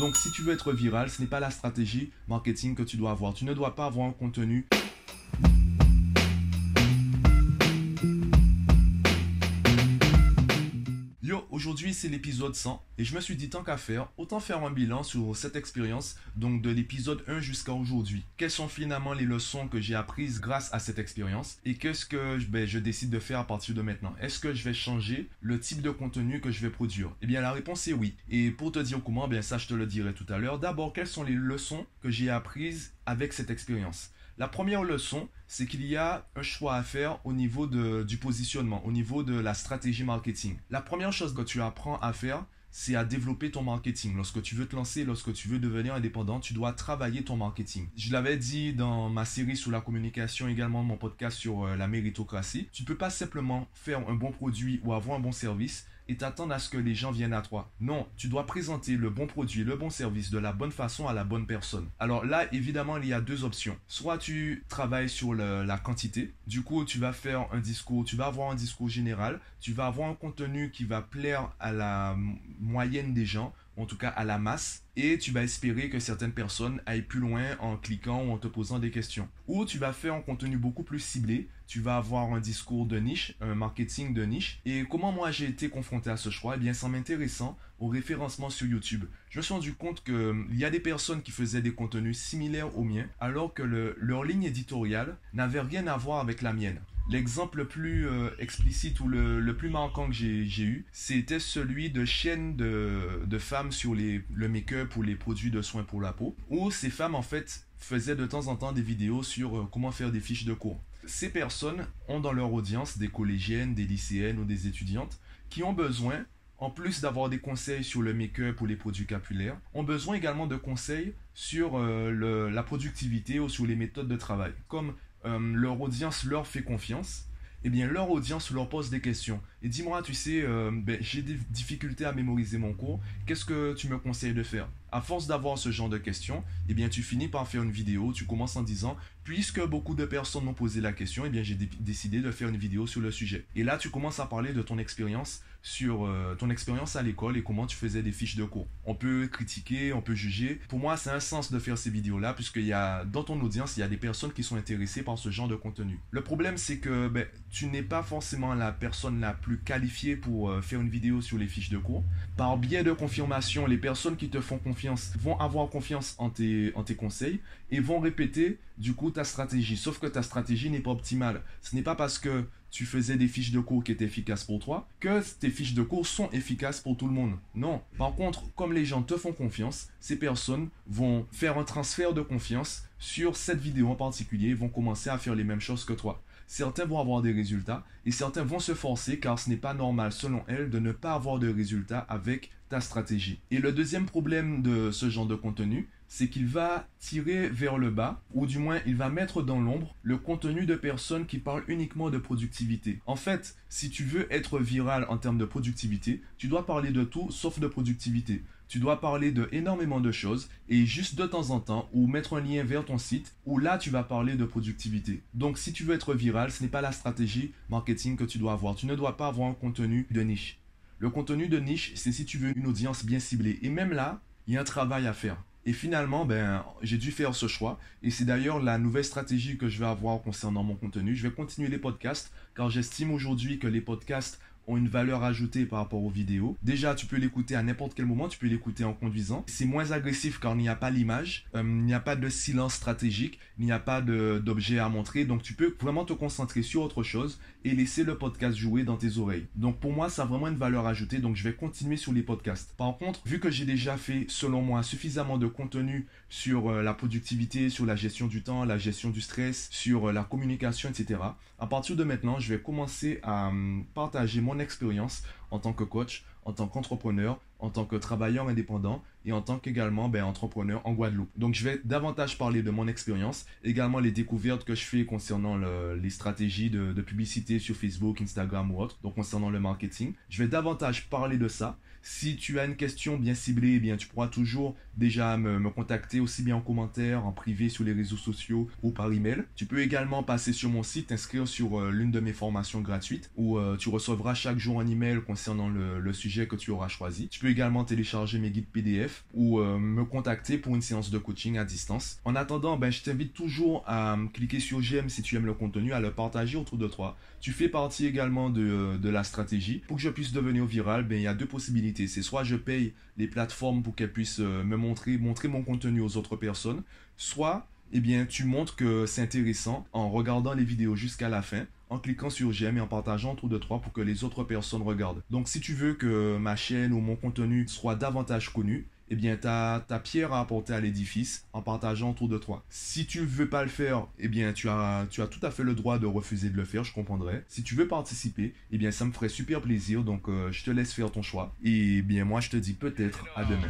Donc si tu veux être viral, ce n'est pas la stratégie marketing que tu dois avoir. Tu ne dois pas avoir un contenu Aujourd'hui, c'est l'épisode 100 et je me suis dit tant qu'à faire, autant faire un bilan sur cette expérience, donc de l'épisode 1 jusqu'à aujourd'hui. Quelles sont finalement les leçons que j'ai apprises grâce à cette expérience et qu'est-ce que ben, je décide de faire à partir de maintenant? Est-ce que je vais changer le type de contenu que je vais produire? Eh bien, la réponse est oui. Et pour te dire comment, bien ça, je te le dirai tout à l'heure. D'abord, quelles sont les leçons que j'ai apprises avec cette expérience la première leçon, c'est qu'il y a un choix à faire au niveau du positionnement, au niveau de la stratégie marketing. La première chose que tu apprends à faire, c'est à développer ton marketing. Lorsque tu veux te lancer, lorsque tu veux devenir indépendant, tu dois travailler ton marketing. Je l'avais dit dans ma série sur la communication, également mon podcast sur euh, la méritocratie. Tu ne peux pas simplement faire un bon produit ou avoir un bon service et t'attendre à ce que les gens viennent à toi. Non, tu dois présenter le bon produit, le bon service de la bonne façon à la bonne personne. Alors là, évidemment, il y a deux options. Soit tu travailles sur la quantité, du coup, tu vas faire un discours, tu vas avoir un discours général, tu vas avoir un contenu qui va plaire à la moyenne des gens en tout cas à la masse, et tu vas espérer que certaines personnes aillent plus loin en cliquant ou en te posant des questions. Ou tu vas faire un contenu beaucoup plus ciblé, tu vas avoir un discours de niche, un marketing de niche. Et comment moi j'ai été confronté à ce choix? Eh bien, c'est en m'intéressant au référencement sur YouTube. Je me suis rendu compte qu'il hum, y a des personnes qui faisaient des contenus similaires aux miens, alors que leur ligne éditoriale n'avait rien à voir avec la mienne. L'exemple le plus euh, explicite ou le, plus marquant que j'ai eu, c'était celui de chaînes de, femmes sur les, le make-up ou les produits de soins pour la peau, où ces femmes en fait faisaient de temps en temps des vidéos sur euh, comment faire des fiches de cours. Ces personnes ont dans leur audience des collégiennes, des lycéennes ou des étudiantes qui ont besoin en plus d'avoir des conseils sur le make-up ou les produits capillaires, ont besoin également de conseils sur euh, la productivité ou sur les méthodes de travail, comme euh, leur audience leur fait confiance, eh bien leur audience leur pose des questions. Et dis-moi, tu sais, euh, ben, j'ai des difficultés à mémoriser mon cours, qu'est-ce que tu me conseilles de faire? À force d'avoir ce genre de questions, eh bien tu finis par faire une vidéo, tu commences en disant, puisque beaucoup de personnes m'ont posé la question, eh bien j'ai décidé de faire une vidéo sur le sujet. Et là, tu commences à parler de ton expérience sur euh, ton expérience à l'école et comment tu faisais des fiches de cours. On peut critiquer, on peut juger. Pour moi, c'est un sens de faire ces vidéos-là, puisqu'il y a, dans ton audience, il y a des personnes qui sont intéressées par ce genre de contenu. Le problème, c'est que ben, tu n'es pas forcément la personne la plus qualifiée pour euh, faire une vidéo sur les fiches de cours. Par biais de confirmation, les personnes qui te font confiance vont avoir confiance en tes, en tes conseils et vont répéter du coup ta stratégie. Sauf que ta stratégie n'est pas optimale. Ce n'est pas parce que tu faisais des fiches de cours qui étaient efficaces pour toi, que tes fiches de cours sont efficaces pour tout le monde. Non. Par contre, comme les gens te font confiance, ces personnes vont faire un transfert de confiance sur cette vidéo en particulier, vont commencer à faire les mêmes choses que toi. Certains vont avoir des résultats et certains vont se forcer car ce n'est pas normal selon elles de ne pas avoir de résultats avec ta stratégie. Et le deuxième problème de ce genre de contenu, c'est qu'il va tirer vers le bas, ou du moins il va mettre dans l'ombre le contenu de personnes qui parlent uniquement de productivité. En fait, si tu veux être viral en termes de productivité, tu dois parler de tout sauf de productivité. Tu dois parler de énormément de choses et juste de temps en temps ou mettre un lien vers ton site où là tu vas parler de productivité. Donc si tu veux être viral, ce n'est pas la stratégie marketing que tu dois avoir. Tu ne dois pas avoir un contenu de niche. Le contenu de niche, c'est si tu veux une audience bien ciblée. Et même là, il y a un travail à faire. Et finalement, ben, j'ai dû faire ce choix. Et c'est d'ailleurs la nouvelle stratégie que je vais avoir concernant mon contenu. Je vais continuer les podcasts, car j'estime aujourd'hui que les podcasts une valeur ajoutée par rapport aux vidéos. Déjà, tu peux l'écouter à n'importe quel moment, tu peux l'écouter en conduisant. C'est moins agressif car il n'y a pas l'image, euh, il n'y a pas de silence stratégique, il n'y a pas d'objet à montrer. Donc tu peux vraiment te concentrer sur autre chose et laisser le podcast jouer dans tes oreilles. Donc pour moi, ça a vraiment une valeur ajoutée, donc je vais continuer sur les podcasts. Par contre, vu que j'ai déjà fait, selon moi, suffisamment de contenu sur euh, la productivité, sur la gestion du temps, la gestion du stress, sur euh, la communication, etc., à partir de maintenant, je vais commencer à hum, partager mon expérience en tant que coach, en tant qu'entrepreneur, en tant que travailleur indépendant et en tant qu'également ben, entrepreneur en Guadeloupe. Donc je vais davantage parler de mon expérience, également les découvertes que je fais concernant les stratégies de, publicité sur Facebook, Instagram ou autre, donc concernant le marketing. Je vais davantage parler de ça si tu as une question bien ciblée, eh bien, tu pourras toujours déjà me, contacter aussi bien en commentaire, en privé sur les réseaux sociaux ou par email. Tu peux également passer sur mon site, t'inscrire sur euh, l'une de mes formations gratuites où euh, tu recevras chaque jour un email concernant le, sujet que tu auras choisi. Également télécharger mes guides PDF ou euh, me contacter pour une séance de coaching à distance. En attendant, ben, je t'invite toujours à cliquer sur j'aime si tu aimes le contenu, à le partager autour de toi. Tu fais partie également de, de la stratégie. Pour que je puisse devenir viral, ben, il y a deux possibilités. C'est soit je paye les plateformes pour qu'elles puissent me montrer, montrer mon contenu aux autres personnes, soit eh bien, tu montres que c'est intéressant en regardant les vidéos jusqu'à la fin, en cliquant sur j'aime et en partageant autour de toi pour que les autres personnes regardent. Donc, si tu veux que ma chaîne ou mon contenu soit davantage connu, eh bien, tu as ta pierre à apporter à l'édifice en partageant autour de toi. Si tu veux pas le faire, eh bien, tu as, tout à fait le droit de refuser de le faire, je comprendrai. Si tu veux participer, eh bien, ça me ferait super plaisir. Donc, euh, je te laisse faire ton choix. Et bien, moi, je te dis peut-être à demain.